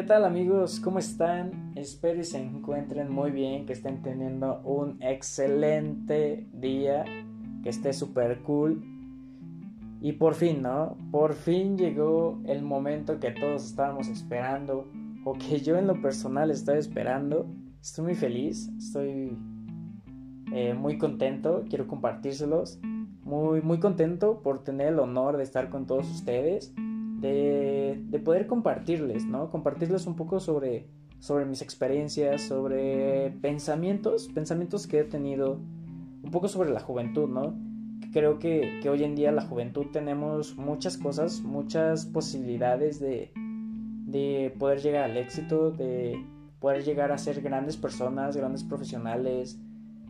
¿Qué tal amigos? ¿Cómo están? Espero y se encuentren muy bien, que estén teniendo un excelente día, que esté súper cool. Y por fin, ¿no? Por fin llegó el momento que todos estábamos esperando, o que yo en lo personal estaba esperando. Estoy muy feliz, estoy eh, muy contento, quiero compartírselos. Muy, muy contento por tener el honor de estar con todos ustedes de, poder compartirles, ¿no? Compartirles un poco sobre, sobre mis experiencias, sobre pensamientos, pensamientos que he tenido, un poco sobre la juventud, ¿no? Creo que, hoy en día la juventud tenemos muchas cosas, muchas posibilidades de, de poder llegar al éxito, de poder llegar a ser grandes personas, grandes profesionales,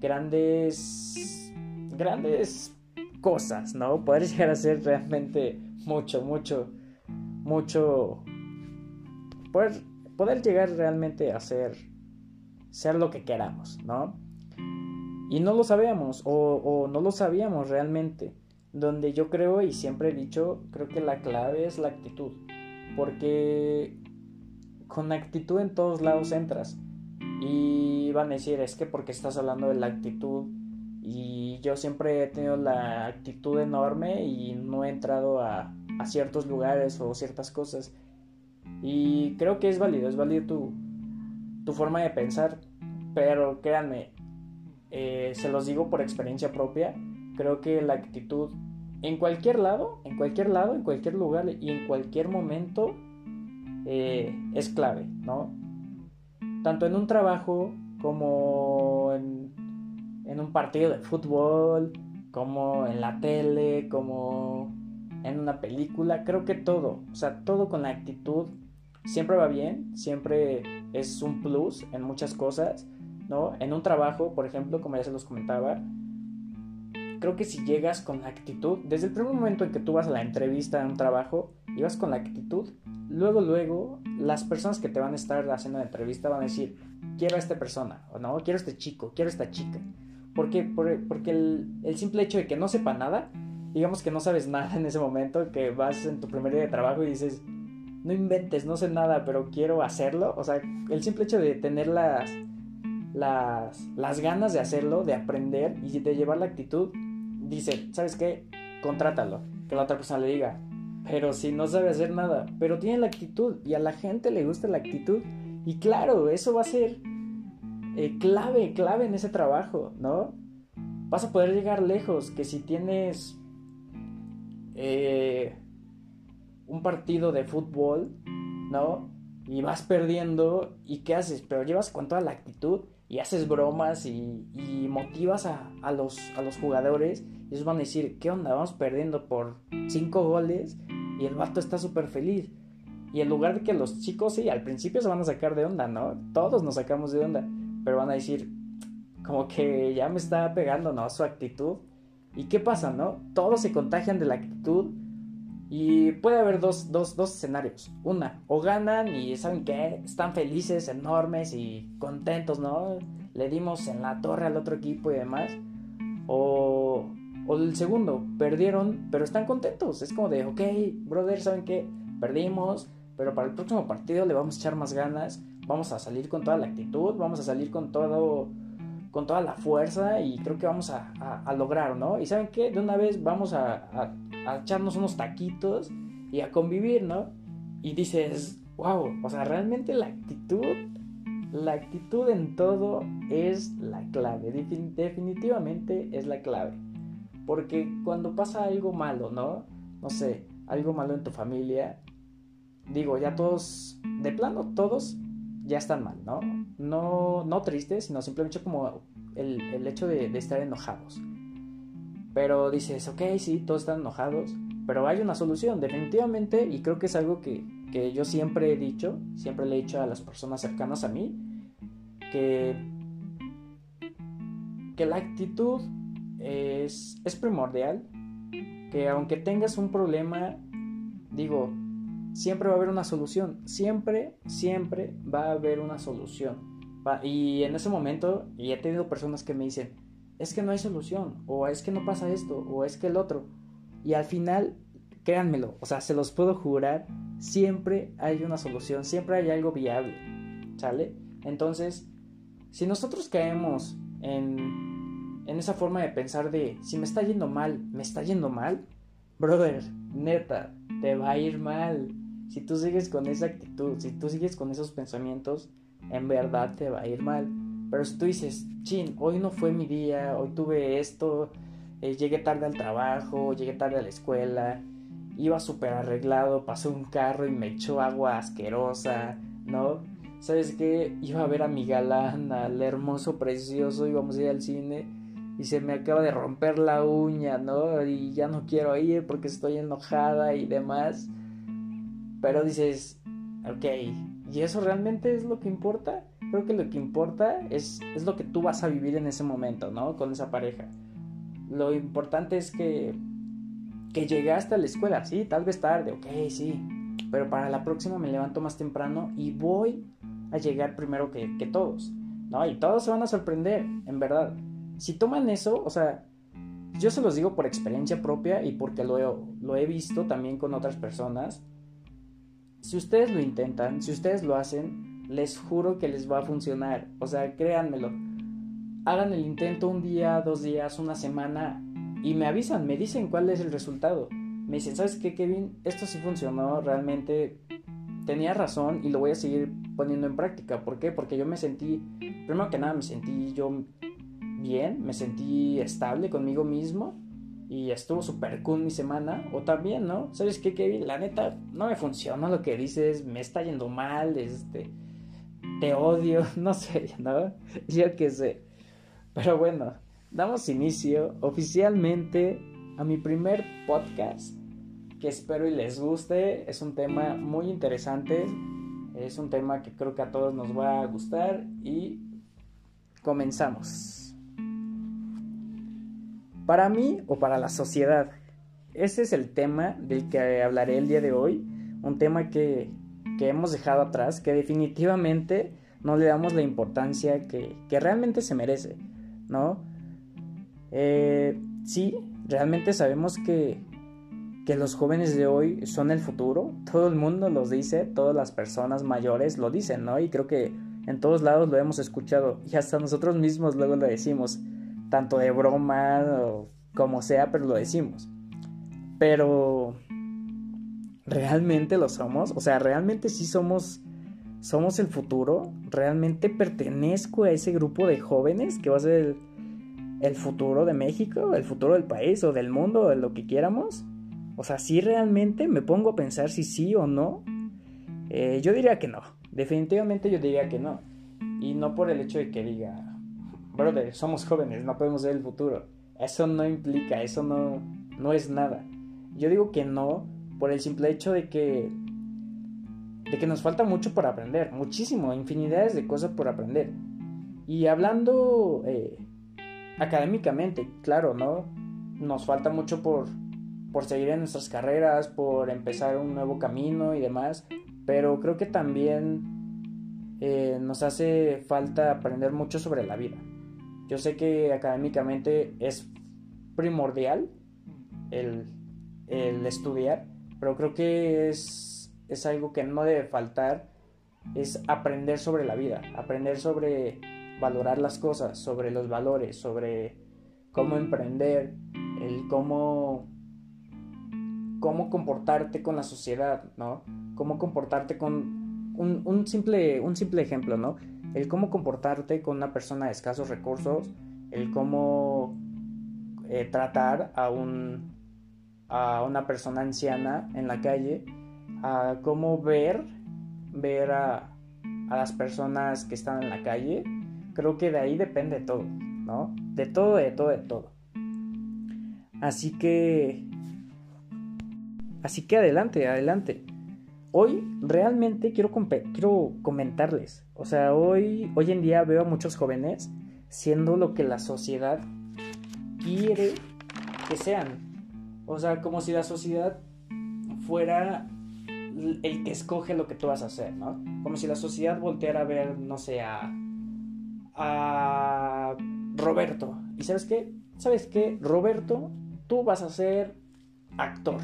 grandes, grandes cosas, ¿no? Poder llegar a ser realmente mucho, mucho mucho poder, poder llegar realmente a ser, ser lo que queramos, ¿no? Y no lo sabíamos o, no lo sabíamos realmente. Donde yo creo y siempre he dicho, creo que la clave es la actitud. Porque con actitud en todos lados entras. Y van a decir, es que porque estás hablando de la actitud. Y yo siempre he tenido la actitud enorme y no he entrado a, a ciertos lugares o ciertas cosas. Y creo que es válido, es válido tu, tu forma de pensar, pero créanme, eh, se los digo por experiencia propia, creo que la actitud en cualquier lado, en cualquier lado, en cualquier lugar y en cualquier momento eh, es clave, ¿no? Tanto en un trabajo como en, en un partido de fútbol, como en la tele, como en una película, creo que todo, o sea, todo con la actitud siempre va bien, siempre es un plus en muchas cosas, ¿no? En un trabajo, por ejemplo, como ya se los comentaba, creo que si llegas con la actitud, desde el primer momento en que tú vas a la entrevista en un trabajo y vas con la actitud, luego, luego, las personas que te van a estar haciendo la entrevista van a decir, quiero a esta persona, o no, quiero a este chico, quiero a esta chica. ¿Por qué? Porque el, el simple hecho de que no sepa nada digamos que no sabes nada en ese momento, que vas en tu primer día de trabajo y dices, no inventes, no sé nada, pero quiero hacerlo. O sea, el simple hecho de tener las, las, las ganas de hacerlo, de aprender y de llevar la actitud, dice, ¿sabes qué? Contrátalo. Que la otra persona le diga, pero si no sabe hacer nada, pero tiene la actitud y a la gente le gusta la actitud. Y claro, eso va a ser eh, clave, clave en ese trabajo, ¿no? Vas a poder llegar lejos que si tienes eh, un partido de fútbol, ¿no? Y vas perdiendo y ¿qué haces? Pero llevas con toda la actitud y haces bromas y, motivas a, los, jugadores y ellos van a decir, ¿qué onda? Vamos perdiendo por cinco goles y el vato está súper feliz. Y en lugar de que los chicos, sí, al principio se van a sacar de onda, ¿no? Todos nos sacamos de onda, pero van a decir, como que ya me está pegando, ¿no? Su actitud. ¿Y qué pasa, no? Todos se contagian de la actitud y puede haber dos, dos, dos escenarios. Una, o ganan y saben que están felices, enormes y contentos, ¿no? Le dimos en la torre al otro equipo y demás. O, o el segundo, perdieron, pero están contentos. Es como de, ok, brother, ¿saben qué? Perdimos, pero para el próximo partido le vamos a echar más ganas. Vamos a salir con toda la actitud, vamos a salir con todo con toda la fuerza y creo que vamos a, a, lograr, ¿no? Y saben qué, de una vez vamos a, a, echarnos unos taquitos y a convivir, ¿no? Y dices, wow, o sea, realmente la actitud, la actitud en todo es la clave, definitivamente es la clave. Porque cuando pasa algo malo, ¿no? No sé, algo malo en tu familia, digo, ya todos, de plano, todos ya están mal, ¿no? No, no tristes, sino simplemente como el, el hecho de, estar enojados. Pero dices, ok, sí, todos están enojados, pero hay una solución, definitivamente, y creo que es algo que, que yo siempre he dicho, siempre le he dicho a las personas cercanas a mí, que, que la actitud es, es primordial, que aunque tengas un problema, digo, siempre va a haber una solución. Siempre, siempre va a haber una solución. Y en ese momento, y he tenido personas que me dicen, es que no hay solución, o es que no pasa esto, o es que el otro. Y al final, créanmelo, o sea, se los puedo jurar, siempre hay una solución, siempre hay algo viable, ¿sale? Entonces, si nosotros caemos en, en esa forma de pensar de, si me está yendo mal, me está yendo mal, brother, neta, te va a ir mal. Si tú sigues con esa actitud, si tú sigues con esos pensamientos, en verdad te va a ir mal. Pero si tú dices, chin, hoy no fue mi día, hoy tuve esto, eh, llegué tarde al trabajo, llegué tarde a la escuela, iba súper arreglado, pasó un carro y me echó agua asquerosa, ¿no? ¿Sabes qué? Iba a ver a mi galán, al hermoso, precioso, íbamos a ir al cine y se me acaba de romper la uña, ¿no? Y ya no quiero ir porque estoy enojada y demás. Pero dices, ok, ¿y eso realmente es lo que importa? Creo que lo que importa es, es lo que tú vas a vivir en ese momento, ¿no? Con esa pareja. Lo importante es que, que llegaste a la escuela, sí, tal vez tarde, ok, sí. Pero para la próxima me levanto más temprano y voy a llegar primero que, que todos, ¿no? Y todos se van a sorprender, en verdad. Si toman eso, o sea, yo se los digo por experiencia propia y porque lo he, lo he visto también con otras personas. Si ustedes lo intentan, si ustedes lo hacen, les juro que les va a funcionar. O sea, créanmelo hagan el intento un día, dos días, una semana y me avisan, me dicen cuál es el resultado. Me dicen, ¿sabes qué, Kevin? Esto sí funcionó, realmente tenía razón y lo voy a seguir poniendo en práctica. ¿Por qué? Porque yo me sentí, primero que nada, me sentí yo bien, me sentí estable conmigo mismo y estuvo súper cool mi semana. O también, ¿no? ¿Sabes qué, Kevin? La neta, no me funciona lo que dices, me está yendo mal, este, te odio, no sé, ¿no? Yo qué sé. Pero bueno, damos inicio oficialmente a mi primer podcast que espero y les guste. Es un tema muy interesante. Es un tema que creo que a todos nos va a gustar y comenzamos. Para mí o para la sociedad, ese es el tema del que hablaré el día de hoy. Un tema que, que hemos dejado atrás, que definitivamente no le damos la importancia que, que realmente se merece. ¿no? Eh, sí, realmente sabemos que, que los jóvenes de hoy son el futuro, todo el mundo los dice, todas las personas mayores lo dicen, ¿no? Y creo que en todos lados lo hemos escuchado y hasta nosotros mismos luego lo decimos, tanto de broma o como sea, pero lo decimos. Pero realmente lo somos, o sea, realmente sí somos somos el futuro, realmente pertenezco a ese grupo de jóvenes que va a ser el, futuro de México, el futuro del país o del mundo, de lo que quieramos. O sea, si realmente me pongo a pensar si sí o no, eh, yo diría que no. Definitivamente yo diría que no. Y no por el hecho de que diga, brother, somos jóvenes, no podemos ser el futuro. Eso no implica, eso no, no es nada. Yo digo que no por el simple hecho de que de que nos falta mucho por aprender, muchísimo, infinidades de cosas por aprender. Y hablando eh, académicamente, claro, ¿no? Nos falta mucho por, por seguir en nuestras carreras, por empezar un nuevo camino y demás, pero creo que también eh, nos hace falta aprender mucho sobre la vida. Yo sé que académicamente es primordial el, el estudiar, pero creo que es es algo que no debe faltar, es aprender sobre la vida, aprender sobre valorar las cosas, sobre los valores, sobre cómo emprender, el cómo cómo comportarte con la sociedad, ¿no? Cómo comportarte con un, simple, un simple ejemplo, ¿no? El cómo comportarte con una persona de escasos recursos, el cómo eh, tratar a, un, a una persona anciana en la calle, a cómo ver, ver a, a las personas que están en la calle, creo que de ahí depende todo, ¿no? De todo, de todo, de todo. Así que... Así que adelante, adelante. Hoy realmente quiero, quiero comentarles. O sea, hoy, hoy en día veo a muchos jóvenes siendo lo que la sociedad quiere que sean. O sea, como si la sociedad fuera el que escoge lo que tú vas a hacer, ¿no? Como si la sociedad volteara a ver, no sé, a, a Roberto. ¿Y sabes qué? ¿Sabes qué? Roberto, tú vas a ser actor.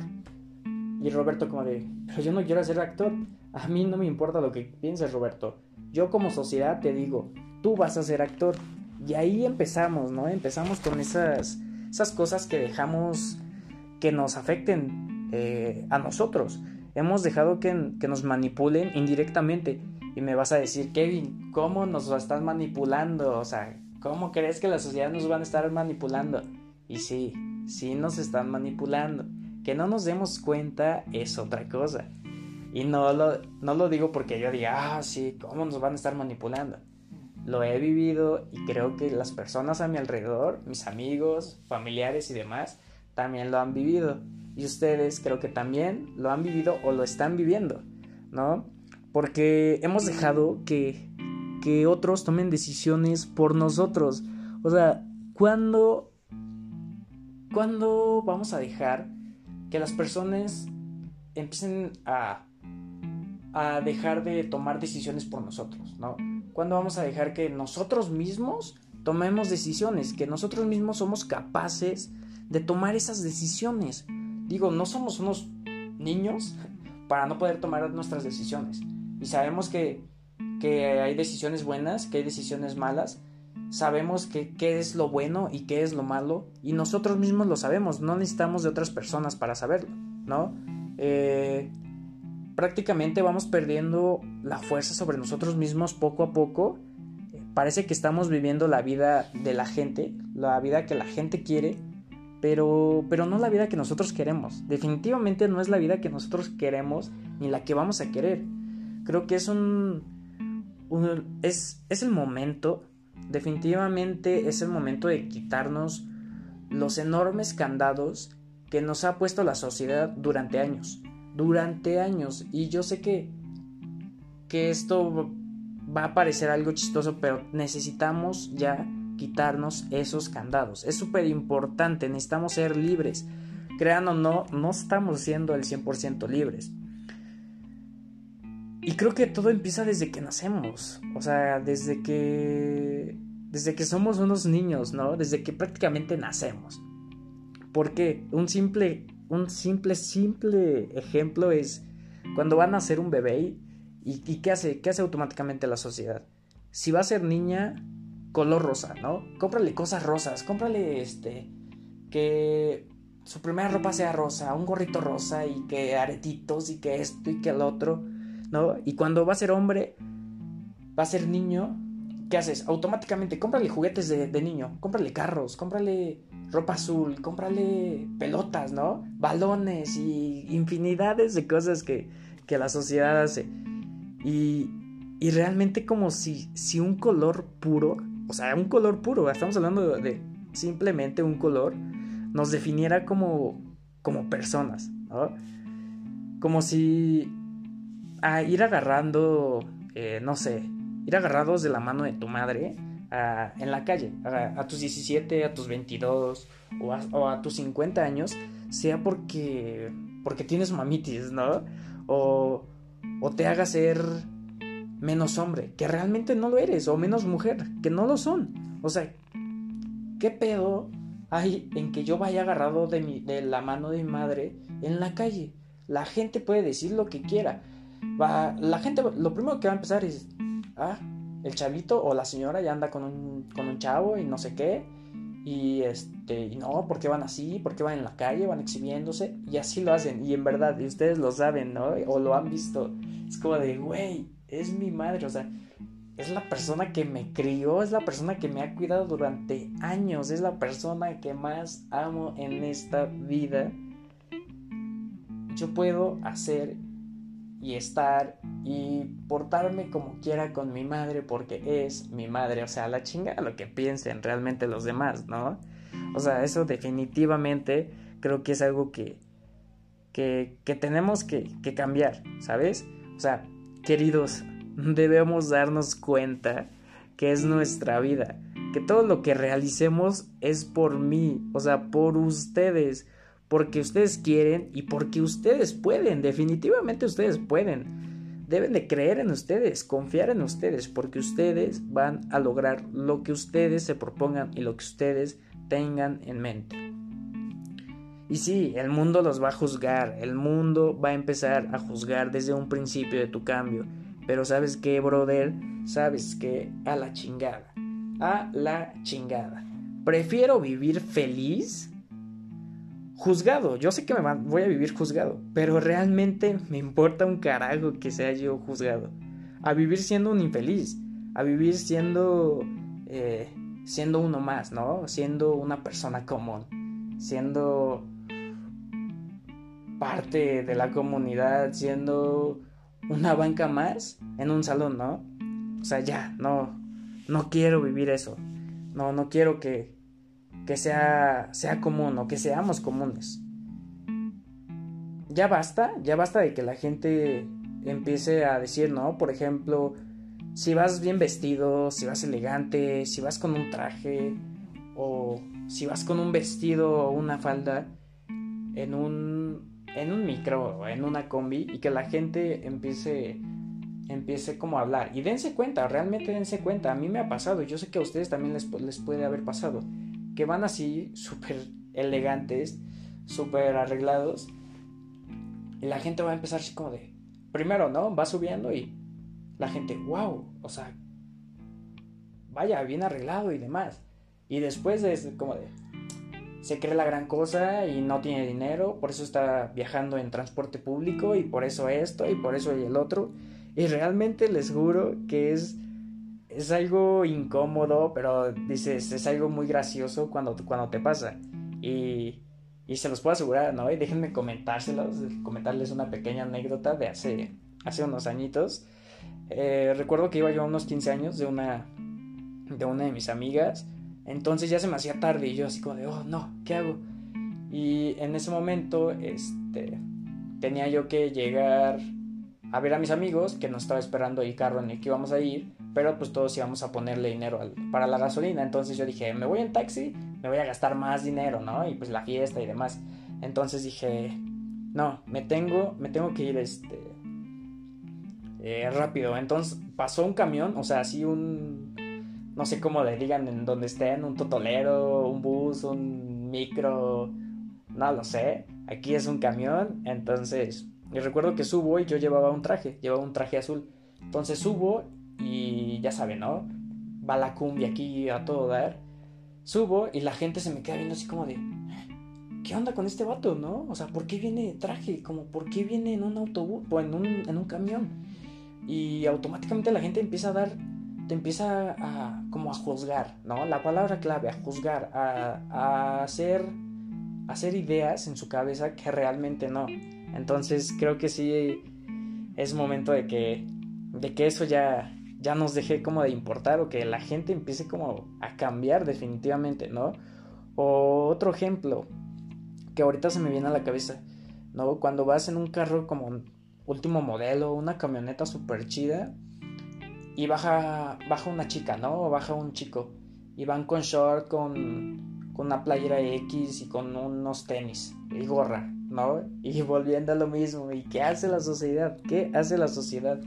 Y Roberto como de, pero yo no quiero ser actor. A mí no me importa lo que pienses, Roberto. Yo como sociedad te digo, tú vas a ser actor. Y ahí empezamos, ¿no? Empezamos con esas, esas cosas que dejamos que nos afecten eh, a nosotros. Hemos dejado que, que nos manipulen indirectamente. Y me vas a decir, Kevin, ¿cómo nos estás manipulando? O sea, ¿cómo crees que la sociedad nos van a estar manipulando? Y sí, sí nos están manipulando. Que no nos demos cuenta es otra cosa. Y no lo, no lo digo porque yo diga, ah, sí, ¿cómo nos van a estar manipulando? Lo he vivido y creo que las personas a mi alrededor, mis amigos, familiares y demás, también lo han vivido. Y ustedes creo que también lo han vivido o lo están viviendo, ¿no? Porque hemos dejado que, que otros tomen decisiones por nosotros. O sea, ¿cuándo, ¿cuándo vamos a dejar que las personas empiecen a, a dejar de tomar decisiones por nosotros, ¿no? ¿Cuándo vamos a dejar que nosotros mismos tomemos decisiones? Que nosotros mismos somos capaces de tomar esas decisiones. Digo, no somos unos niños para no poder tomar nuestras decisiones. Y sabemos que, hay decisiones buenas, que hay decisiones malas. Sabemos que qué es lo bueno y qué es lo malo. Y nosotros mismos lo sabemos. No necesitamos de otras personas para saberlo, ¿no? Eh, prácticamente vamos perdiendo la fuerza sobre nosotros mismos poco a poco. Parece que estamos viviendo la vida de la gente, la vida que la gente quiere, pero, pero no la vida que nosotros queremos. Definitivamente no es la vida que nosotros queremos ni la que vamos a querer. Creo que es un, es, es el momento, definitivamente es el momento de quitarnos los enormes candados que nos ha puesto la sociedad durante años. Durante años. Y yo sé que, que esto va a parecer algo chistoso, pero necesitamos ya quitarnos esos candados. Es súper importante, necesitamos ser libres. Crean o no, no estamos siendo el 100% libres. Y creo que todo empieza desde que nacemos. O sea, desde que. Desde que somos unos niños, ¿no? Desde que prácticamente nacemos. Porque un simple. Un simple, simple ejemplo es cuando va a nacer un bebé y, y ¿qué hace? ¿Qué hace automáticamente la sociedad? Si va a ser niña, color rosa, ¿no? Cómprale cosas rosas, cómprale este. Que su primera ropa sea rosa, un gorrito rosa y que aretitos y que esto y que el otro. ¿no? Y cuando va a ser hombre, va a ser niño, ¿qué haces? Automáticamente, cómprale juguetes de, niño, cómprale carros, cómprale ropa azul, cómprale pelotas, ¿no? Balones y infinidades de cosas que, que la sociedad hace. Y, y realmente como si, si un color puro, o sea, un color puro, estamos hablando de, de simplemente un color, nos definiera como, como personas, ¿no? Como si a ir agarrando, eh, no sé, ir agarrados de la mano de tu madre en la calle, a, tus 17, a tus 22 o a, tus 50 años, sea porque, porque tienes mamitis, ¿no? O, o te haga ser menos hombre, que realmente no lo eres, o menos mujer, que no lo son. O sea, ¿qué pedo hay en que yo vaya agarrado de, mi, de la mano de mi madre en la calle? La gente puede decir lo que quiera va, la gente, lo primero que va a empezar es, ah, el chavito o la señora ya anda con un, con un chavo y no sé qué. Y este, y no, ¿por qué van así? ¿Por qué van en la calle? Van exhibiéndose. Y así lo hacen. Y en verdad, y ustedes lo saben, ¿no? O lo han visto. Es como de, güey, es mi madre. O sea, es la persona que me crió, es la persona que me ha cuidado durante años, es la persona que más amo en esta vida. Yo puedo hacer y estar y portarme como quiera con mi madre porque es mi madre, o sea, la chinga lo que piensen realmente los demás, ¿no? O sea, eso definitivamente creo que es algo que, que, que tenemos que, que cambiar, ¿sabes? O sea, queridos, debemos darnos cuenta que es nuestra vida, que todo lo que realicemos es por mí, o sea, por ustedes, porque ustedes quieren y porque ustedes pueden, definitivamente ustedes pueden. Deben de creer en ustedes, confiar en ustedes, porque ustedes van a lograr lo que ustedes se propongan y lo que ustedes tengan en mente. Y sí, el mundo los va a juzgar, el mundo va a empezar a juzgar desde un principio de tu cambio. Pero sabes qué, brother, sabes que a la chingada, a la chingada. Prefiero vivir feliz juzgado. Yo sé que me voy a vivir juzgado, pero realmente me importa un carajo que sea yo juzgado. A vivir siendo un infeliz, a vivir siendo eh, siendo uno más, ¿no? Siendo una persona común, siendo parte de la comunidad, siendo una banca más en un salón, ¿no? O sea, ya, no, no quiero vivir eso. No, no quiero que, que sea, sea común o que seamos comunes. Ya basta, ya basta de que la gente empiece a decir, ¿no? Por ejemplo, si vas bien vestido, si vas elegante, si vas con un traje o si vas con un vestido o una falda en un en un micro o en una combi y que la gente empiece empiece como a hablar y dense cuenta, realmente dense cuenta, a mí me ha pasado, yo sé que a ustedes también les, les puede haber pasado, que van así súper elegantes, súper arreglados y la gente va a empezar así como de, primero, ¿no? Va subiendo y la gente, wow, o sea, vaya, bien arreglado y demás. Y después es como de, se cree la gran cosa y no tiene dinero, por eso está viajando en transporte público y por eso esto y por eso y el otro. Y realmente les juro que es, es algo incómodo, pero dices, es algo muy gracioso cuando, cuando te pasa. Y, y se los puedo asegurar, ¿no? Y déjenme comentárselos, comentarles una pequeña anécdota de hace, hace unos añitos. Eh, recuerdo que iba yo a unos 15 años de una, de una de mis amigas. Entonces ya se me hacía tarde y yo así como de, oh no, ¿qué hago? Y en ese momento, este, tenía yo que llegar a ver a mis amigos, que nos estaba esperando el carro en el que íbamos a ir, pero pues todos íbamos a ponerle dinero para la gasolina. Entonces yo dije, me voy en taxi, me voy a gastar más dinero, ¿no? Y pues la fiesta y demás. Entonces dije, no, me tengo, me tengo que ir, este, eh, rápido. Entonces pasó un camión, o sea, así un, no sé cómo le digan en donde estén, un totolero, un bus, un micro, no lo sé. Aquí es un camión, entonces, y recuerdo que subo y yo llevaba un traje, llevaba un traje azul. Entonces subo y ya saben, ¿no? Va la cumbia aquí a todo dar. Subo y la gente se me queda viendo así como de, ¿qué onda con este vato, no? O sea, ¿por qué viene traje? Como, ¿por qué viene en un autobús o en un, en un camión? y automáticamente la gente empieza a dar, te empieza a como a juzgar, ¿no? La palabra clave, a juzgar, a, a hacer, hacer ideas en su cabeza que realmente no. Entonces creo que sí es momento de que, de que eso ya, ya nos deje como de importar o que la gente empiece como a cambiar definitivamente, ¿no? O otro ejemplo que ahorita se me viene a la cabeza, ¿no? Cuando vas en un carro como último modelo, una camioneta súper chida. Y baja, baja una chica, ¿no? O baja un chico. Y van con short, con, con una playera X y con unos tenis y gorra, ¿no? Y volviendo a lo mismo. ¿Y qué hace la sociedad? ¿Qué hace la sociedad?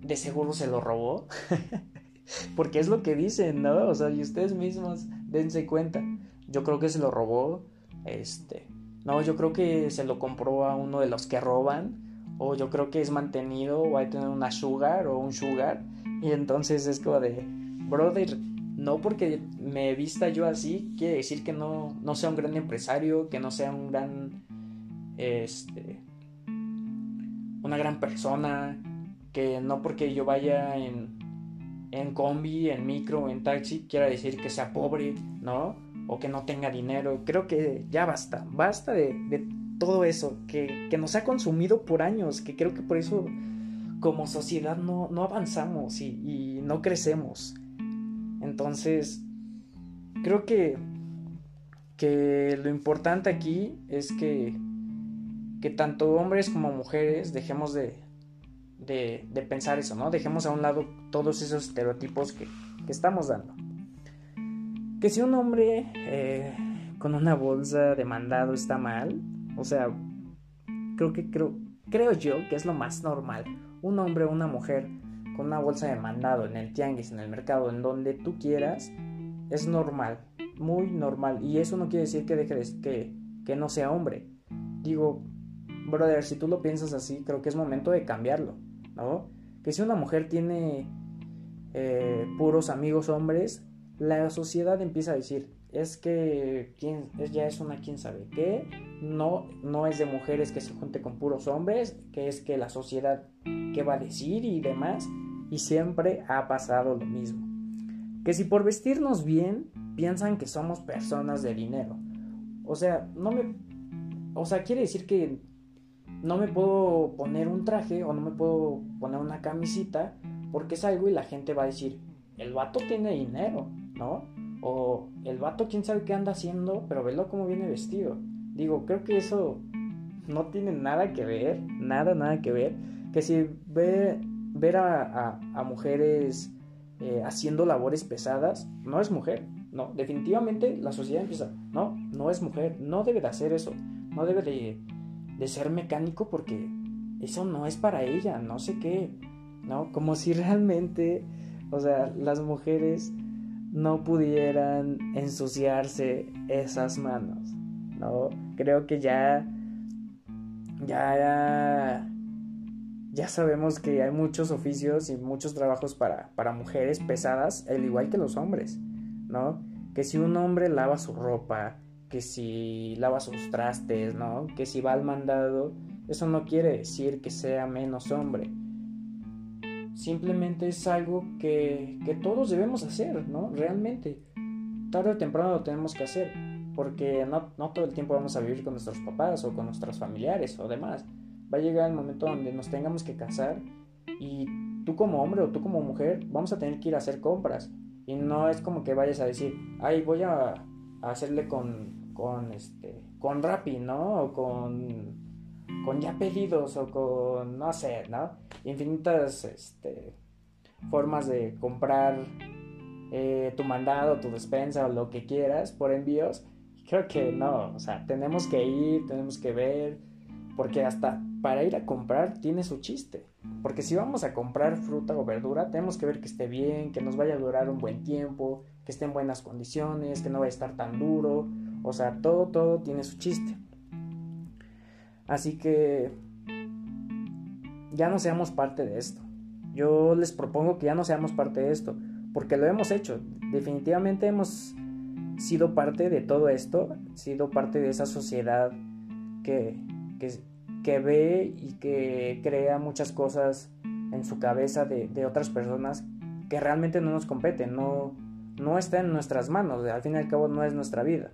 De seguro se lo robó. Porque es lo que dicen, ¿no? O sea, y ustedes mismos dense cuenta. Yo creo que se lo robó. Este. No, yo creo que se lo compró a uno de los que roban. O yo creo que es mantenido o hay que tener una sugar o un sugar. Y entonces es como de, brother, no porque me vista yo así, quiere decir que no, no sea un gran empresario, que no sea un gran, este, una gran persona, que no porque yo vaya en, en combi, en micro, en taxi, quiera decir que sea pobre, ¿no? o que no tenga dinero. Creo que ya basta, basta de, todo eso que, nos ha consumido por años, que creo que por eso como sociedad no, avanzamos y, no crecemos. Entonces, creo que, que lo importante aquí es que, que tanto hombres como mujeres dejemos de, de, pensar eso, ¿no? Dejemos a un lado todos esos estereotipos que, que estamos dando que si un hombre eh, con una bolsa de mandado está mal, o sea, creo que creo, creo yo que es lo más normal. Un hombre o una mujer con una bolsa de mandado en el tianguis, en el mercado, en donde tú quieras, es normal, muy normal. Y eso no quiere decir que deje de, que, que no sea hombre. Digo, brother, si tú lo piensas así, creo que es momento de cambiarlo, ¿no? Que si una mujer tiene eh, puros amigos hombres, la sociedad empieza a decir, es que quién, ya es una quién sabe qué, no, no es de mujeres que se junte con puros hombres, que es que la sociedad qué va a decir y demás, y siempre ha pasado lo mismo. Que si por vestirnos bien piensan que somos personas de dinero. O sea, no me o sea, quiere decir que no me puedo poner un traje o no me puedo poner una camisita porque salgo y la gente va a decir, el vato tiene dinero, ¿no? O el vato quién sabe qué anda haciendo, pero velo cómo viene vestido. Digo, creo que eso no tiene nada que ver, nada, nada que ver. Que si ve, ver a, mujeres eh, haciendo labores pesadas, no es mujer, no, definitivamente la sociedad empieza, no, no es mujer, no debe de hacer eso, no debe de, de ser mecánico porque eso no es para ella, no sé qué, ¿no? Como si realmente, o sea, las mujeres no pudieran ensuciarse esas manos, ¿no? Creo que ya, ya, ya sabemos que hay muchos oficios y muchos trabajos para, para mujeres pesadas, al igual que los hombres, ¿no? Que si un hombre lava su ropa, que si lava sus trastes, ¿no? Que si va al mandado, eso no quiere decir que sea menos hombre simplemente es algo que, todos debemos hacer, ¿no? Realmente. Tarde o temprano lo tenemos que hacer, porque no, no todo el tiempo vamos a vivir con nuestros papás o con nuestros familiares o demás. Va a llegar el momento donde nos tengamos que casar y tú como hombre o tú como mujer vamos a tener que ir a hacer compras. Y no es como que vayas a decir, ay, voy a, hacerle con, con, este, con Rappi, ¿no? O con con ya pedidos o con, no sé, ¿no? Infinitas este, formas de comprar eh, tu mandado, tu despensa o lo que quieras por envíos. Creo que no, o sea, tenemos que ir, tenemos que ver, porque hasta para ir a comprar tiene su chiste. Porque si vamos a comprar fruta o verdura, tenemos que ver que esté bien, que nos vaya a durar un buen tiempo, que esté en buenas condiciones, que no vaya a estar tan duro. O sea, todo, todo tiene su chiste. Así que ya no seamos parte de esto. Yo les propongo que ya no seamos parte de esto, porque lo hemos hecho. Definitivamente hemos sido parte de todo esto, sido parte de esa sociedad que, que, ve y que crea muchas cosas en su cabeza de, de, otras personas que realmente no nos competen, no, no está en nuestras manos, al fin y al cabo no es nuestra vida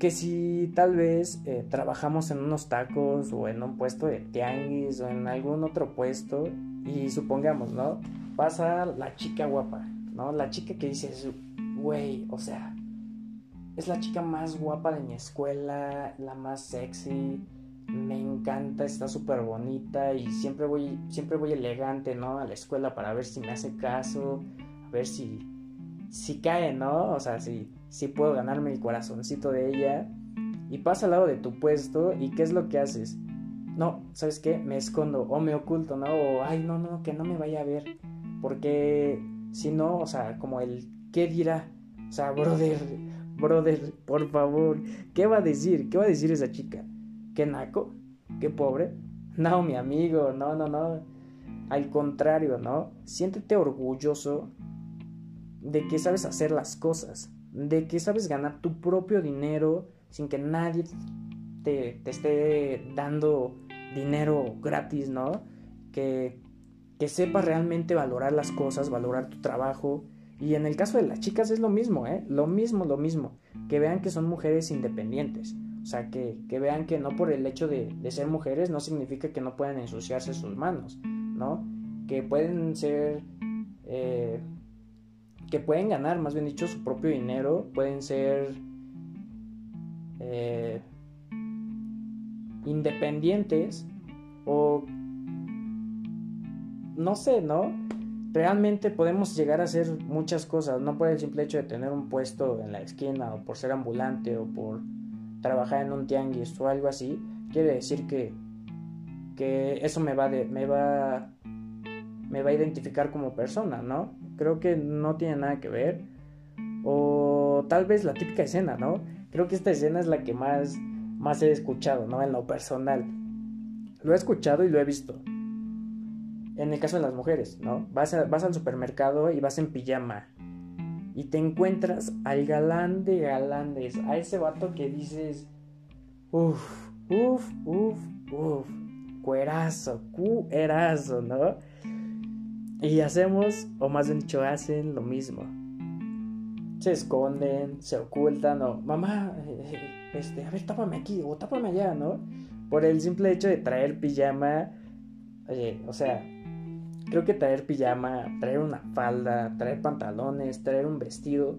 que si tal vez eh, trabajamos en unos tacos o en un puesto de tianguis o en algún otro puesto y supongamos, ¿no? Pasa la chica guapa, ¿no? La chica que dice, güey, o sea, es la chica más guapa de mi escuela, la más sexy, me encanta, está súper bonita y siempre voy, siempre voy elegante, ¿no? A la escuela para ver si me hace caso, a ver si, si cae, ¿no? O sea, si si puedo ganarme el corazoncito de ella. Y pasa al lado de tu puesto y ¿qué es lo que haces? No, ¿sabes qué? Me escondo o me oculto, ¿no? O, ay, no, no, que no me vaya a ver. Porque si no, o sea, como el, ¿qué dirá? O sea, brother, brother, por favor, ¿qué va a decir? ¿Qué va a decir esa chica? ¿Qué naco? ¿Qué pobre? No, mi amigo, no, no, no. Al contrario, ¿no? Siéntete orgulloso de que sabes hacer las cosas de que sabes ganar tu propio dinero sin que nadie te, esté dando dinero gratis, ¿no? Que, que sepas realmente valorar las cosas, valorar tu trabajo. Y en el caso de las chicas es lo mismo, ¿eh? Lo mismo, lo mismo. Que vean que son mujeres independientes. O sea, que, vean que no por el hecho de, ser mujeres no significa que no puedan ensuciarse sus manos, ¿no? Que pueden ser eh, que pueden ganar, más bien dicho, su propio dinero, pueden ser eh, independientes o no sé, ¿no? Realmente podemos llegar a hacer muchas cosas, no por el simple hecho de tener un puesto en la esquina o por ser ambulante o por trabajar en un tianguis o algo así, quiere decir que, que eso me va, de, me va me va a identificar como persona, ¿no? creo que no tiene nada que ver. O tal vez la típica escena, ¿no? Creo que esta escena es la que más, más he escuchado, ¿no? En lo personal. Lo he escuchado y lo he visto. En el caso de las mujeres, ¿no? Vas, al supermercado y vas en pijama. Y te encuentras al galán de galandes. A ese vato que dices. Uf, uf, uf, uf. Cuerazo, cuerazo, ¿no? Y hacemos, o más bien dicho, hacen lo mismo. Se esconden, se ocultan, o mamá, eh, este, a ver, tápame aquí, o tápame allá, ¿no? Por el simple hecho de traer pijama, oye, o sea, creo que traer pijama, traer una falda, traer pantalones, traer un vestido,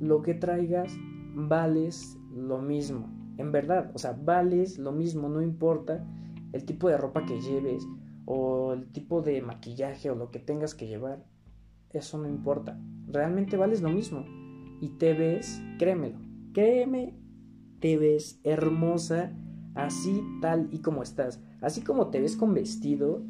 lo que traigas, vales lo mismo. En verdad, o sea, vales lo mismo, no importa el tipo de ropa que lleves o el tipo de maquillaje o lo que tengas que llevar, eso no importa. Realmente vales lo mismo. Y te ves, créemelo, créeme, te ves hermosa así tal y como estás. Así como te ves con vestido,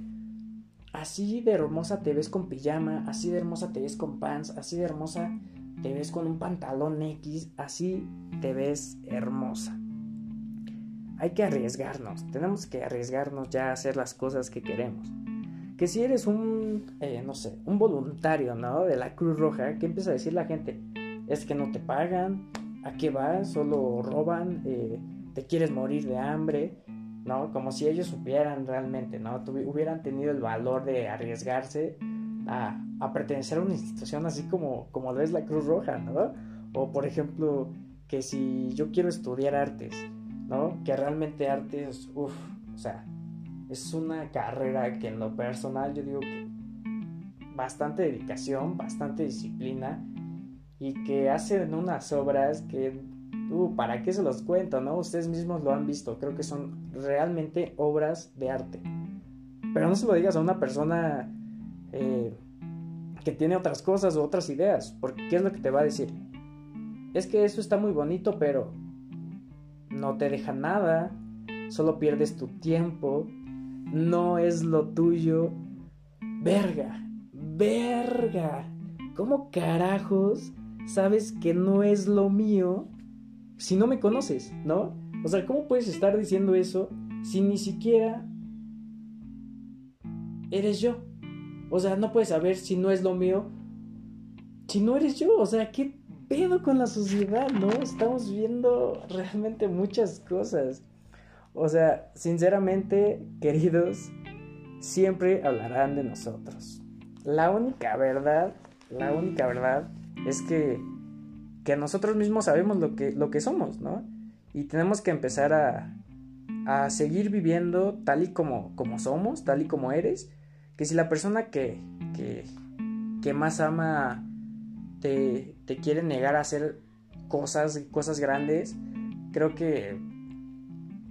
así de hermosa te ves con pijama, así de hermosa te ves con pants, así de hermosa te ves con un pantalón X, así te ves hermosa hay que arriesgarnos, tenemos que arriesgarnos ya a hacer las cosas que queremos. Que si eres un, eh, no sé, un voluntario, ¿no? De la Cruz Roja, ¿qué empieza a decir la gente? Es que no te pagan, ¿a qué vas? Solo roban, eh, te quieres morir de hambre, ¿no? Como si ellos supieran realmente, ¿no? hubieran tenido el valor de arriesgarse a, pertenecer a una institución así como, como lo es la Cruz Roja, ¿no? O por ejemplo, que si yo quiero estudiar artes, ¿no? Que realmente arte es, uff, o sea, es una carrera que en lo personal yo digo que bastante dedicación, bastante disciplina y que hacen unas obras que, uh, ¿para qué se los cuento, no? Ustedes mismos lo han visto, creo que son realmente obras de arte. Pero no se lo digas a una persona eh, que tiene otras cosas o otras ideas, porque ¿qué es lo que te va a decir? Es que eso está muy bonito, pero no te deja nada, solo pierdes tu tiempo, no es lo tuyo. Verga, verga. ¿Cómo carajos sabes que no es lo mío si no me conoces, no? O sea, ¿cómo puedes estar diciendo eso si ni siquiera eres yo? O sea, no puedes saber si no es lo mío si no eres yo. O sea, ¿qué pedo con la sociedad, no? Estamos viendo realmente muchas cosas. O sea, sinceramente, queridos, siempre hablarán de nosotros. La única verdad, la única verdad es que, que nosotros mismos sabemos lo que, lo que somos, ¿no? Y tenemos que empezar a, a seguir viviendo tal y como, como somos, tal y como eres. Que si la persona que, que, que más ama te, te quiere negar a hacer cosas, cosas grandes, creo que,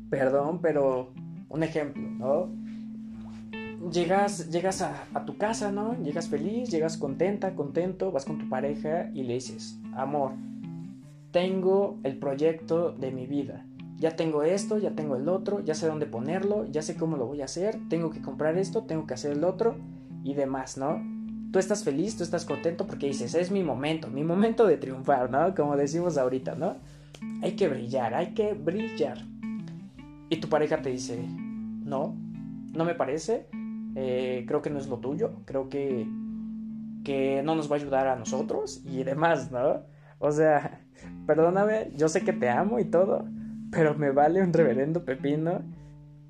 perdón, pero un ejemplo, ¿no? Llegas, llegas a, a, tu casa, ¿no? Llegas feliz, llegas contenta, contento, vas con tu pareja y le dices, amor, tengo el proyecto de mi vida. Ya tengo esto, ya tengo el otro, ya sé dónde ponerlo, ya sé cómo lo voy a hacer, tengo que comprar esto, tengo que hacer el otro y demás, ¿no? tú estás feliz, tú estás contento porque dices, es mi momento, mi momento de triunfar, ¿no? Como decimos ahorita, ¿no? Hay que brillar, hay que brillar. Y tu pareja te dice, no, no me parece, eh, creo que no es lo tuyo, creo que, que no nos va a ayudar a nosotros y demás, ¿no? O sea, perdóname, yo sé que te amo y todo, pero me vale un reverendo pepino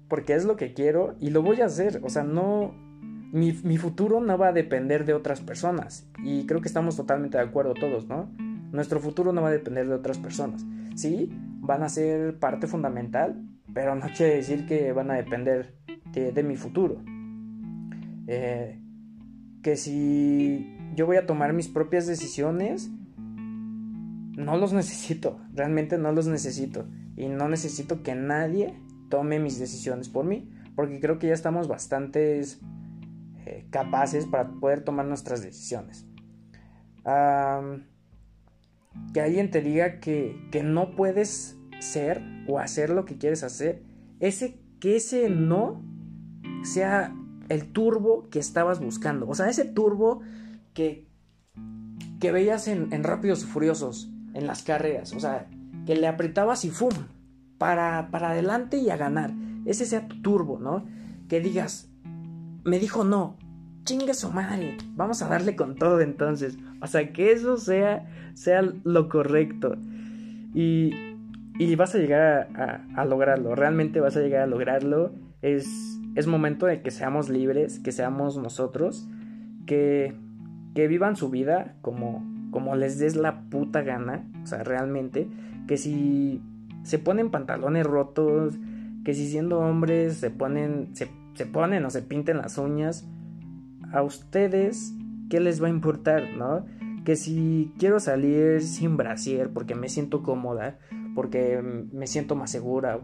porque es lo que quiero y lo voy a hacer, o sea, no mi, futuro no va a depender de otras personas. Y creo que estamos totalmente de acuerdo todos, ¿no? Nuestro futuro no va a depender de otras personas. Sí, van a ser parte fundamental, pero no quiere decir que van a depender de, mi futuro. Eh, que si yo voy a tomar mis propias decisiones, no los necesito, realmente no los necesito. Y no necesito que nadie tome mis decisiones por mí, porque creo que ya estamos bastantes eh, capaces para poder tomar nuestras decisiones. que alguien te diga que, que, no puedes ser o hacer lo que quieres hacer, ese, que ese no sea el turbo que estabas buscando. O sea, ese turbo que, que veías en, en Rápidos y Furiosos, en las carreras. O sea, que le apretabas y ¡fum! Para, para adelante y a ganar. Ese sea tu turbo, ¿no? Que digas, me dijo no, chingue su madre, vamos a darle con todo entonces. O sea, que eso sea, sea lo correcto. Y, y vas a llegar a, a, lograrlo, realmente vas a llegar a lograrlo. Es, es momento de que seamos libres, que seamos nosotros, que, que vivan su vida como, como les des la puta gana. O sea, realmente, que si se ponen pantalones rotos, que si siendo hombres se ponen, se, se ponen o se pinten las uñas, a ustedes, ¿qué les va a importar, no? Que si quiero salir sin brasier porque me siento cómoda, porque me siento más segura,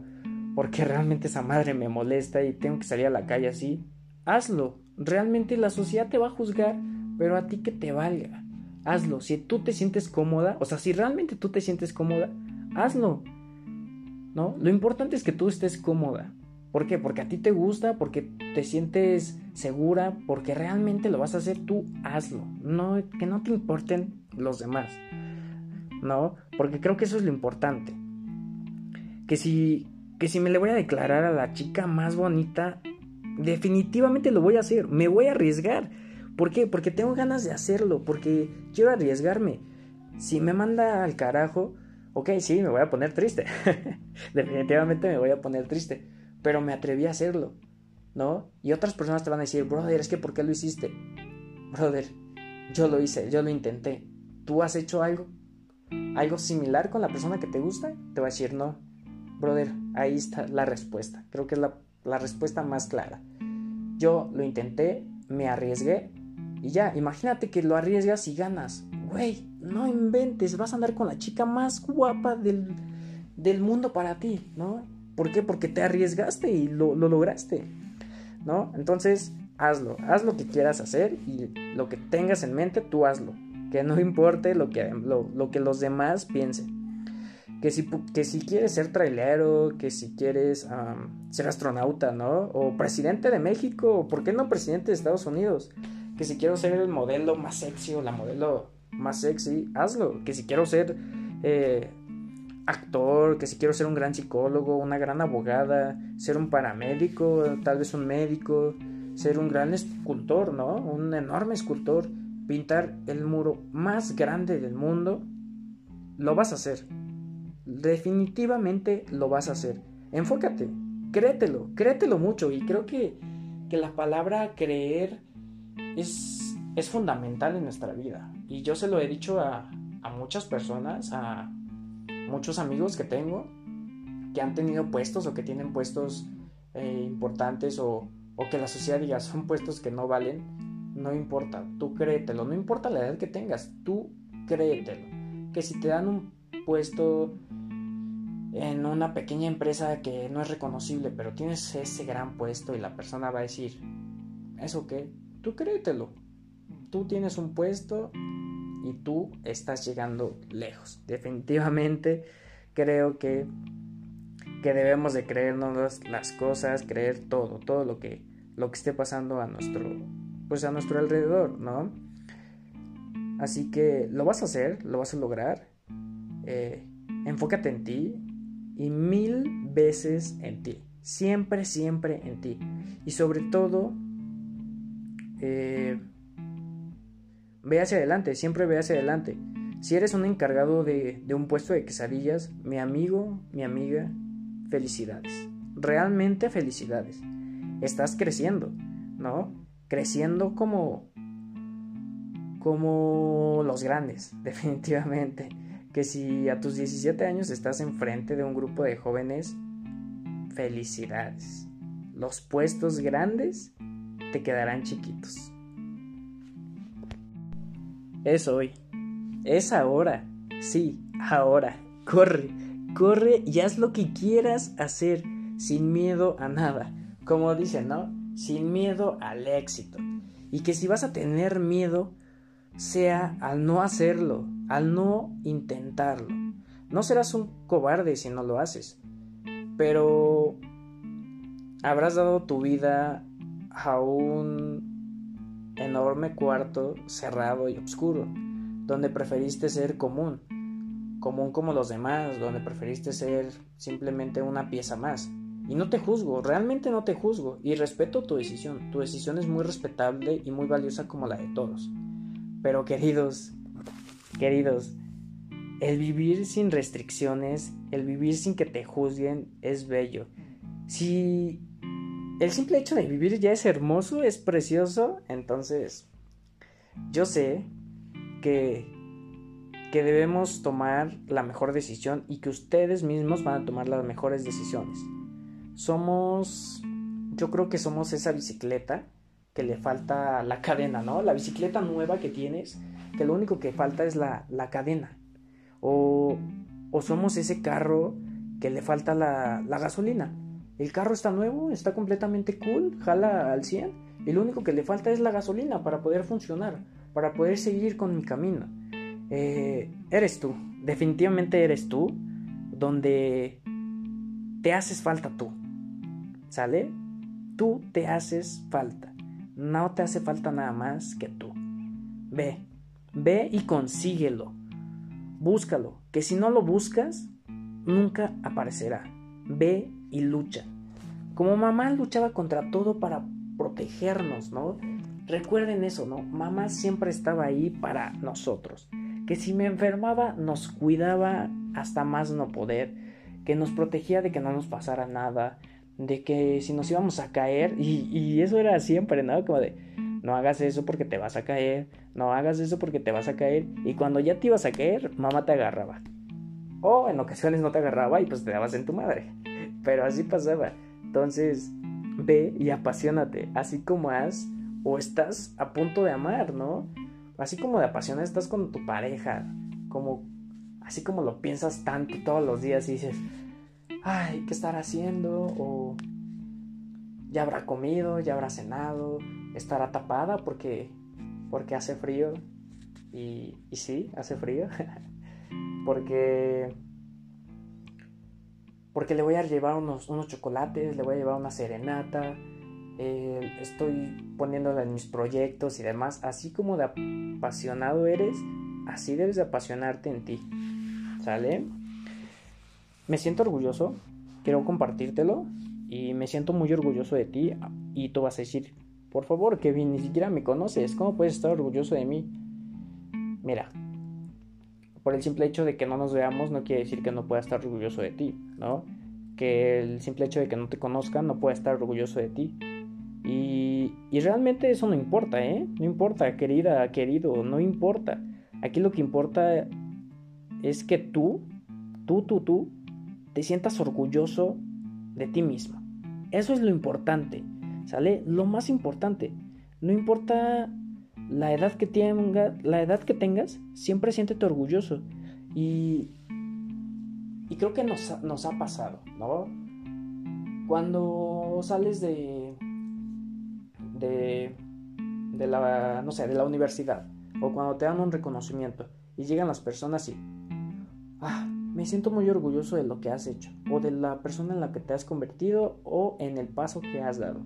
porque realmente esa madre me molesta y tengo que salir a la calle así, hazlo. Realmente la sociedad te va a juzgar, pero a ti que te valga. Hazlo. Si tú te sientes cómoda, o sea, si realmente tú te sientes cómoda, hazlo. ¿No? Lo importante es que tú estés cómoda. ¿Por qué? Porque a ti te gusta, porque te sientes segura, porque realmente lo vas a hacer tú, hazlo. No, que no te importen los demás. ¿No? Porque creo que eso es lo importante. Que si, que si me le voy a declarar a la chica más bonita, definitivamente lo voy a hacer. Me voy a arriesgar. ¿Por qué? Porque tengo ganas de hacerlo, porque quiero arriesgarme. Si me manda al carajo, ok, sí, me voy a poner triste. definitivamente me voy a poner triste pero me atreví a hacerlo, ¿no? Y otras personas te van a decir, brother, es que ¿por qué lo hiciste? Brother, yo lo hice, yo lo intenté. ¿Tú has hecho algo? ¿Algo similar con la persona que te gusta? Te va a decir, no. Brother, ahí está la respuesta. Creo que es la, la respuesta más clara. Yo lo intenté, me arriesgué y ya, imagínate que lo arriesgas y ganas. Güey, no inventes, vas a andar con la chica más guapa del, del mundo para ti, ¿no? ¿Por qué? Porque te arriesgaste y lo, lograste, ¿no? Entonces, hazlo, haz lo que quieras hacer y lo que tengas en mente, tú hazlo. Que no importe lo que, lo, que los demás piensen. Que si, que si quieres ser trailero, que si quieres ser astronauta, ¿no? O presidente de México, por qué no presidente de Estados Unidos. Que si quiero ser el modelo más sexy o la modelo más sexy, hazlo. Que si quiero ser eh, actor, que si quiero ser un gran psicólogo, una gran abogada, ser un paramédico, tal vez un médico, ser un gran escultor, ¿no? Un enorme escultor, pintar el muro más grande del mundo, lo vas a hacer. Definitivamente lo vas a hacer. Enfócate, créetelo, créetelo mucho y creo que, que la palabra creer es, es fundamental en nuestra vida. Y yo se lo he dicho a, a muchas personas, a muchos amigos que tengo que han tenido puestos o que tienen puestos eh, importantes o, o, que la sociedad diga son puestos que no valen, no importa, tú créetelo, no importa la edad que tengas, tú créetelo. Que si te dan un puesto en una pequeña empresa que no es reconocible, pero tienes ese gran puesto y la persona va a decir, ¿eso qué? Tú créetelo. Tú tienes un puesto y tú estás llegando lejos. Definitivamente creo que, que debemos de creernos las cosas, creer todo, todo lo que, lo que esté pasando a nuestro, pues a nuestro alrededor, ¿no? Así que lo vas a hacer, lo vas a lograr. Eh, enfócate en ti y mil veces en ti. Siempre, siempre en ti. Y sobre todo, eh, Ve hacia adelante, siempre ve hacia adelante. Si eres un encargado de, un puesto de quesadillas, mi amigo, mi amiga, felicidades. Realmente felicidades. Estás creciendo, ¿no? Creciendo como como los grandes, definitivamente. Que si a tus 17 años estás enfrente de un grupo de jóvenes, felicidades. Los puestos grandes te quedarán chiquitos. Es hoy. Es ahora. Sí, ahora. Corre. Corre y haz lo que quieras hacer sin miedo a nada. Como dicen, ¿no? Sin miedo al éxito. Y que si vas a tener miedo, sea al no hacerlo, al no intentarlo. No serás un cobarde si no lo haces. Pero habrás dado tu vida a un enorme cuarto cerrado y oscuro, donde preferiste ser común, común como los demás, donde preferiste ser simplemente una pieza más. Y no te juzgo, realmente no te juzgo y respeto tu decisión. Tu decisión es muy respetable y muy valiosa como la de todos. Pero queridos, queridos, el vivir sin restricciones, el vivir sin que te juzguen es bello. Si el simple hecho de vivir ya es hermoso, es precioso, entonces yo sé que, que debemos tomar la mejor decisión y que ustedes mismos van a tomar las mejores decisiones. Somos, yo creo que somos esa bicicleta que le falta la cadena, ¿no? La bicicleta nueva que tienes, que lo único que falta es la, cadena. O, o, somos ese carro que le falta la, la gasolina. El carro está nuevo, está completamente cool, jala al 100 y lo único que le falta es la gasolina para poder funcionar, para poder seguir con mi camino. Eh, eres tú, definitivamente eres tú, donde te haces falta tú. ¿Sale? Tú te haces falta. No te hace falta nada más que tú. Ve, ve y consíguelo. Búscalo, que si no lo buscas, nunca aparecerá. Ve y lucha. Como mamá luchaba contra todo para protegernos, ¿no? Recuerden eso, ¿no? Mamá siempre estaba ahí para nosotros. Que si me enfermaba nos cuidaba hasta más no poder. Que nos protegía de que no nos pasara nada. De que si nos íbamos a caer. Y, eso era siempre, ¿no? Como de, no hagas eso porque te vas a caer. No hagas eso porque te vas a caer. Y cuando ya te ibas a caer, mamá te agarraba. O en ocasiones no te agarraba y pues te dabas en tu madre. Pero así pasaba. Entonces, ve y apasionate, así como has o estás a punto de amar, ¿no? Así como de apasionar estás con tu pareja, como así como lo piensas tanto todos los días y dices, ay, ¿qué estará haciendo? O ya habrá comido, ya habrá cenado, estará tapada porque porque hace frío y, y sí, hace frío porque porque le voy a llevar unos, unos chocolates, le voy a llevar una serenata, eh, estoy poniéndola en mis proyectos y demás, así como de apasionado eres, así debes de apasionarte en ti, ¿sale? Me siento orgulloso, quiero compartírtelo y me siento muy orgulloso de ti y tú vas a decir, por favor, Kevin, ni siquiera me conoces, ¿cómo puedes estar orgulloso de mí? Mira, por el simple hecho de que no nos veamos no quiere decir que no pueda estar orgulloso de ti, ¿no? Que el simple hecho de que no te conozcan no pueda estar orgulloso de ti. Y, y realmente eso no importa, ¿eh? No importa, querida, querido, no importa. Aquí lo que importa es que tú, tú, tú, tú, te sientas orgulloso de ti mismo. Eso es lo importante, ¿sale? Lo más importante. No importa la edad que tenga, la edad que tengas, siempre siéntete orgulloso. Y creo que nos, nos ha pasado, ¿no? Cuando sales de, de, de la, no sé, de la universidad, o cuando te dan un reconocimiento, y llegan las personas y, ah, me siento muy orgulloso de lo que has hecho, o de la persona en la que te has convertido, o en el paso que has dado.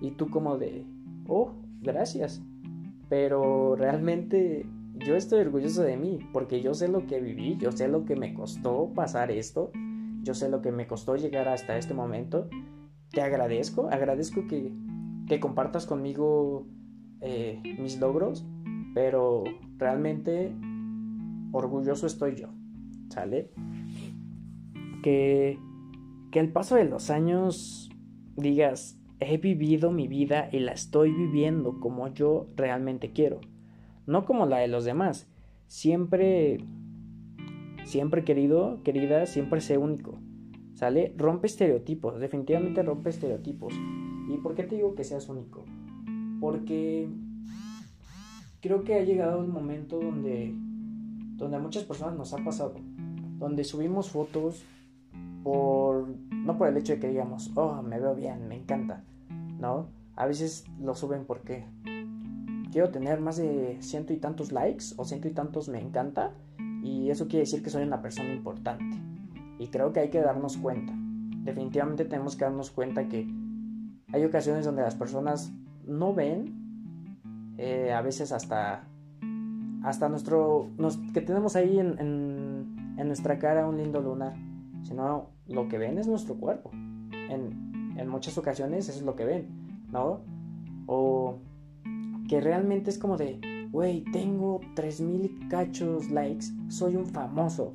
Y tú como de, oh, gracias pero realmente yo estoy orgulloso de mí porque yo sé lo que viví, yo sé lo que me costó pasar esto, yo sé lo que me costó llegar hasta este momento. Te agradezco, agradezco que, que compartas conmigo eh, mis logros, pero realmente orgulloso estoy yo, ¿sale? Que, que al paso de los años digas, he vivido mi vida y la estoy viviendo como yo realmente quiero, no como la de los demás. Siempre, siempre querido, querida, siempre sé único. ¿Sale? Rompe estereotipos, definitivamente rompe estereotipos. ¿Y por qué te digo que seas único? Porque creo que ha llegado un momento donde, donde a muchas personas nos ha pasado, donde subimos fotos por, no por el hecho de que digamos, oh, me veo bien, me encanta, ¿no? A veces lo suben porque quiero tener más de ciento y tantos likes o ciento y tantos me encanta y eso quiere decir que soy una persona importante. Y creo que hay que darnos cuenta. Definitivamente tenemos que darnos cuenta que hay ocasiones donde las personas no ven, eh, a veces hasta, hasta nuestro, que tenemos ahí en, nuestra cara un lindo lunar, sino lo que ven es nuestro cuerpo. En, en muchas ocasiones eso es lo que ven, ¿no? O que realmente es como de, güey, tengo 3000 cachos likes, soy un famoso.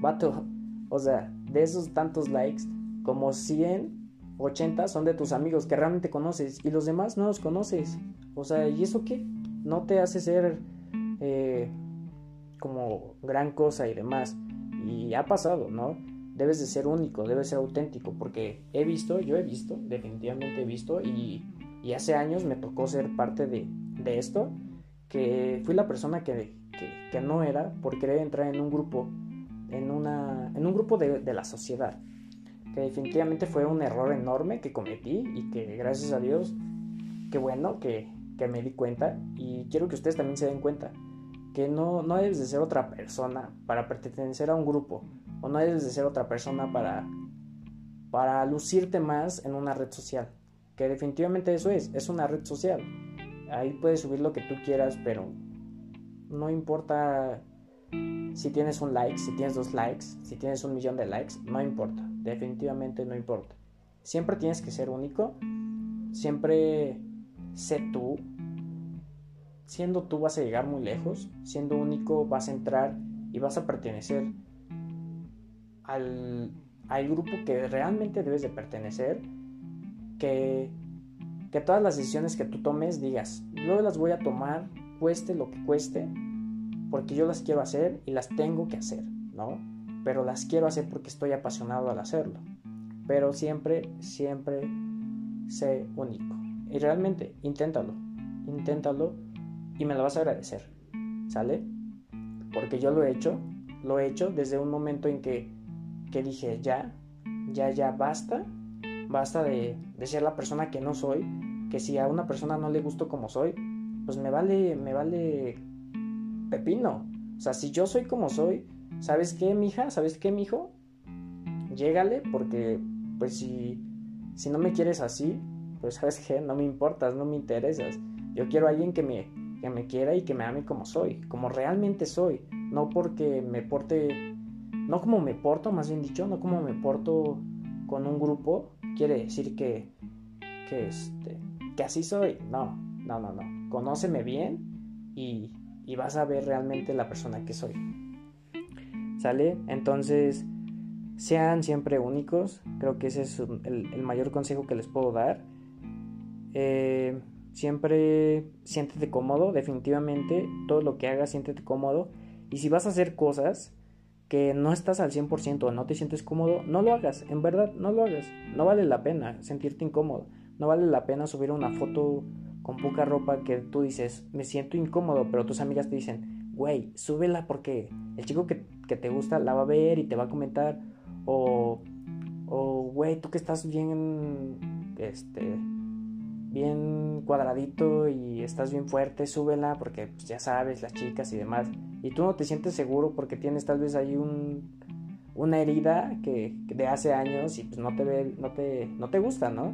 Vato, o sea, de esos tantos likes, como 100, 80 son de tus amigos que realmente conoces y los demás no los conoces. O sea, ¿y eso qué? No te hace ser eh, como gran cosa y demás. Y ha pasado, ¿no? Debes de ser único, debes ser auténtico, porque he visto, yo he visto, definitivamente he visto, y, y hace años me tocó ser parte de, de esto, que fui la persona que, que, no era por querer entrar en un grupo, en, una, en un grupo de, de la sociedad, que definitivamente fue un error enorme que cometí y que gracias a Dios, qué bueno que, que me di cuenta y quiero que ustedes también se den cuenta que no, no debes de ser otra persona para pertenecer a un grupo o no debes de ser otra persona para, para lucirte más en una red social. Que definitivamente eso es, es una red social. Ahí puedes subir lo que tú quieras, pero no importa si tienes un like, si tienes dos likes, si tienes un millón de likes, no importa, definitivamente no importa. Siempre tienes que ser único, siempre sé tú, siendo tú vas a llegar muy lejos, siendo único vas a entrar y vas a pertenecer al, al grupo que realmente debes de pertenecer, que, que todas las decisiones que tú tomes digas, luego las voy a tomar, cueste lo que cueste, porque yo las quiero hacer y las tengo que hacer, ¿no? Pero las quiero hacer porque estoy apasionado al hacerlo. Pero siempre, siempre sé único. Y realmente, inténtalo, inténtalo y me lo vas a agradecer, ¿sale? Porque yo lo he hecho, lo he hecho desde un momento en que, que dije, ya, ya, ya, basta, basta de, de, ser la persona que no soy, que si a una persona no le gusto como soy, pues me vale, me vale pepino. O sea, si yo soy como soy, ¿sabes qué, mija? ¿Sabes qué, mijo? Llégale, porque, pues si, si no me quieres así, pues sabes qué, no me importas, no me interesas. Yo quiero a alguien que me, que me quiera y que me ame como soy, como realmente soy, no porque me porte, no como me porto, más bien dicho, no como me porto con un grupo, quiere decir que, que, este, que así soy, no, no, no, no, conóceme bien y, y vas a ver realmente la persona que soy. ¿Sale? Entonces, sean siempre únicos, creo que ese es el, el mayor consejo que les puedo dar. Eh, Siempre siéntete cómodo, definitivamente, todo lo que hagas, siéntete cómodo. Y si vas a hacer cosas que no estás al 100% o no te sientes cómodo, no lo hagas, en verdad, no lo hagas. No vale la pena sentirte incómodo. No vale la pena subir una foto con poca ropa que tú dices, me siento incómodo, pero tus amigas te dicen, güey, súbela porque el chico que, que, te gusta la va a ver y te va a comentar. O, o güey, tú que estás bien, este, bien cuadradito y estás bien fuerte, súbela porque pues, ya sabes, las chicas y demás. Y tú no te sientes seguro porque tienes tal vez ahí un, una herida que, de hace años y pues no te, ve, no, te, no te gusta, ¿no?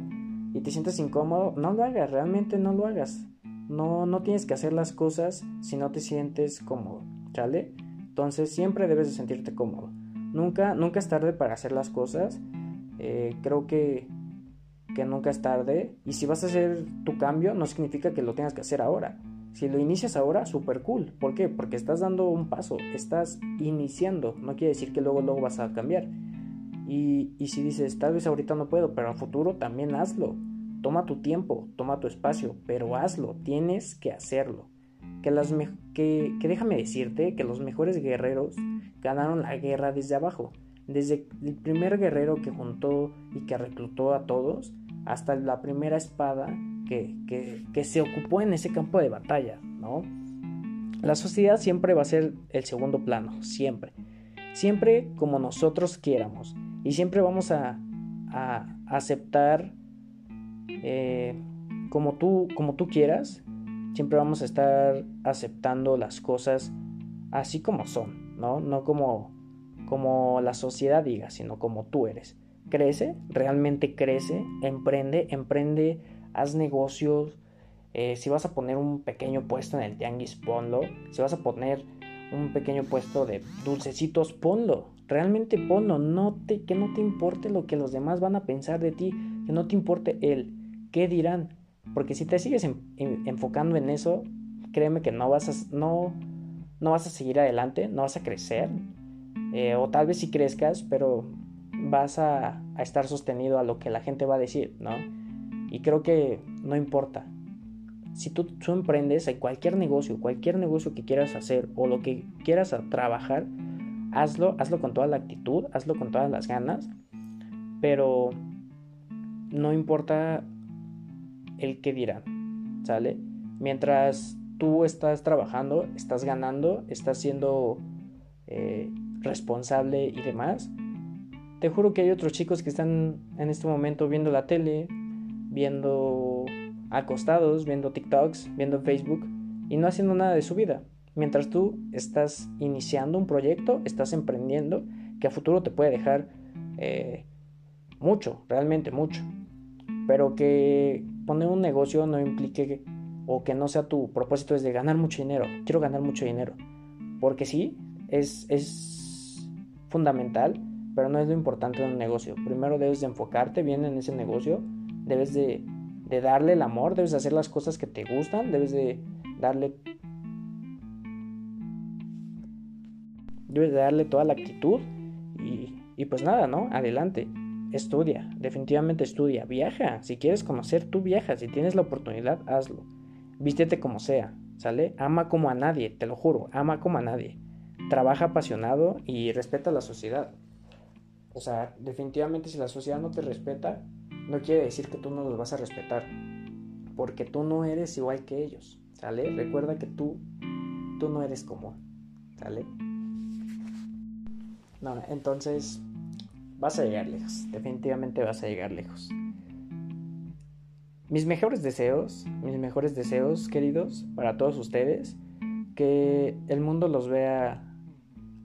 Y te sientes incómodo, no lo hagas, realmente no lo hagas. No, no tienes que hacer las cosas si no te sientes cómodo, ¿sale? Entonces siempre debes de sentirte cómodo. Nunca, nunca es tarde para hacer las cosas. Eh, creo que que nunca es tarde. Y si vas a hacer tu cambio, no significa que lo tengas que hacer ahora. Si lo inicias ahora, súper cool. ¿Por qué? Porque estás dando un paso, estás iniciando. No quiere decir que luego, luego vas a cambiar. Y, y si dices, tal vez ahorita no puedo, pero a futuro también hazlo. Toma tu tiempo, toma tu espacio, pero hazlo, tienes que hacerlo. Que, las que, que déjame decirte que los mejores guerreros ganaron la guerra desde abajo. Desde el primer guerrero que juntó y que reclutó a todos hasta la primera espada que, que, se ocupó en ese campo de batalla, ¿no? La sociedad siempre va a ser el segundo plano, siempre. Siempre como nosotros quieramos. Y siempre vamos a, a aceptar eh, como, tú, como tú quieras. Siempre vamos a estar aceptando las cosas así como son, ¿no? No como como la sociedad diga, sino como tú eres. Crece, realmente crece, emprende, emprende, haz negocios. Eh, si vas a poner un pequeño puesto en el tianguis, ponlo. Si vas a poner un pequeño puesto de dulcecitos, ponlo. Realmente ponlo. No que no te importe lo que los demás van a pensar de ti. Que no te importe el qué dirán. Porque si te sigues enfocando en eso, créeme que no vas a, no, no vas a seguir adelante, no vas a crecer. Eh, o tal vez sí crezcas, pero vas a, estar sostenido a lo que la gente va a decir, ¿no? Y creo que no importa. Si tú, tú emprendes en cualquier negocio, cualquier negocio que quieras hacer o lo que quieras trabajar, hazlo, hazlo con toda la actitud, hazlo con todas las ganas, pero no importa el que dirán, ¿sale? Mientras tú estás trabajando, estás ganando, estás siendo eh, responsable y demás, te juro que hay otros chicos que están en este momento viendo la tele, viendo acostados, viendo TikToks, viendo Facebook y no haciendo nada de su vida. Mientras tú estás iniciando un proyecto, estás emprendiendo, que a futuro te puede dejar eh, mucho, realmente mucho. Pero que poner un negocio no implique o que no sea tu propósito es de ganar mucho dinero. Quiero ganar mucho dinero. Porque sí, es, es fundamental, pero no es lo importante de un negocio. Primero debes de enfocarte bien en ese negocio, debes de, darle el amor, debes de hacer las cosas que te gustan, debes de darle debes de darle toda la actitud y, pues nada, ¿no? Adelante, estudia, definitivamente estudia, viaja, si quieres conocer, tú viaja, si tienes la oportunidad, hazlo, vístete como sea, ¿sale? Ama como a nadie, te lo juro, ama como a nadie, trabaja apasionado y respeta a la sociedad. O sea, definitivamente si la sociedad no te respeta, no quiere decir que tú no los vas a respetar. Porque tú no eres igual que ellos. ¿Sale? Recuerda que tú, tú no eres común. ¿Sale? No, entonces vas a llegar lejos. Definitivamente vas a llegar lejos. Mis mejores deseos, mis mejores deseos, queridos, para todos ustedes, que el mundo los vea,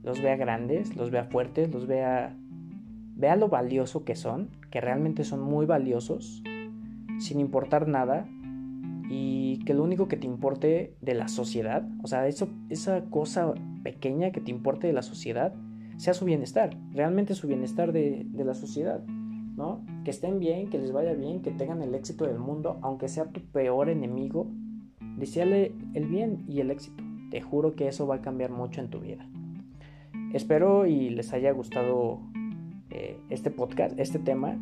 los vea grandes, los vea fuertes, los vea Vea lo valioso que son, que realmente son muy valiosos, sin importar nada, y que lo único que te importe de la sociedad, o sea, eso, esa cosa pequeña que te importe de la sociedad, sea su bienestar, realmente su bienestar de, de la sociedad, ¿no? Que estén bien, que les vaya bien, que tengan el éxito del mundo, aunque sea tu peor enemigo, deseale el bien y el éxito. Te juro que eso va a cambiar mucho en tu vida. Espero y les haya gustado eh, este podcast, este tema,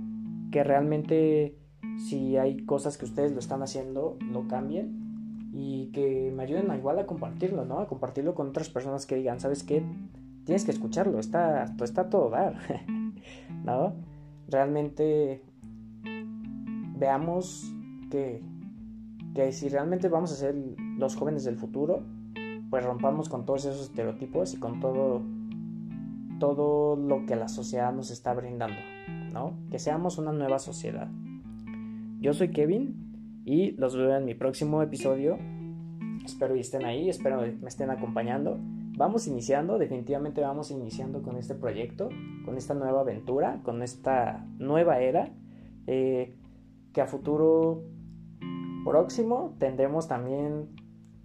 que realmente si hay cosas que ustedes lo están haciendo, lo cambien y que me ayuden a igual a compartirlo, ¿no? A compartirlo con otras personas que digan, ¿sabes qué? Tienes que escucharlo, está, está todo dar, ¿no? Realmente veamos que, que si realmente vamos a ser los jóvenes del futuro, pues rompamos con todos esos estereotipos y con todo todo lo que la sociedad nos está brindando, ¿no? Que seamos una nueva sociedad. Yo soy Kevin y los veo en mi próximo episodio. Espero que estén ahí, espero que me estén acompañando. Vamos iniciando, definitivamente vamos iniciando con este proyecto, con esta nueva aventura, con esta nueva era, eh, que a futuro próximo tendremos también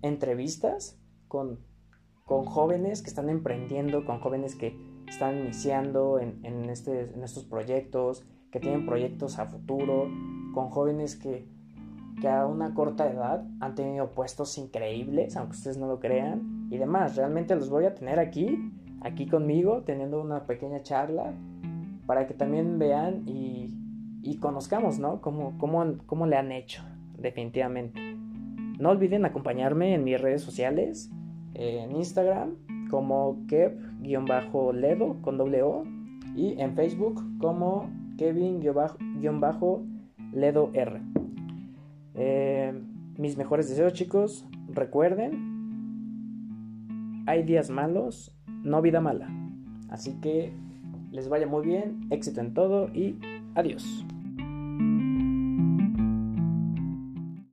entrevistas con, con jóvenes que están emprendiendo, con jóvenes que están iniciando en, este, en estos proyectos, que tienen proyectos a futuro, con jóvenes que, que a una corta edad han tenido puestos increíbles, aunque ustedes no lo crean, y demás. Realmente los voy a tener aquí, aquí conmigo, teniendo una pequeña charla, para que también vean y, y conozcamos, ¿no? Cómo, cómo, cómo le han hecho, definitivamente. No olviden acompañarme en mis redes sociales, en Instagram, como Kev-Ledo con doble O y en Facebook como Kevin-Ledo R. Eh, mis mejores deseos chicos, recuerden, hay días malos, no vida mala. Así que les vaya muy bien, éxito en todo y adiós.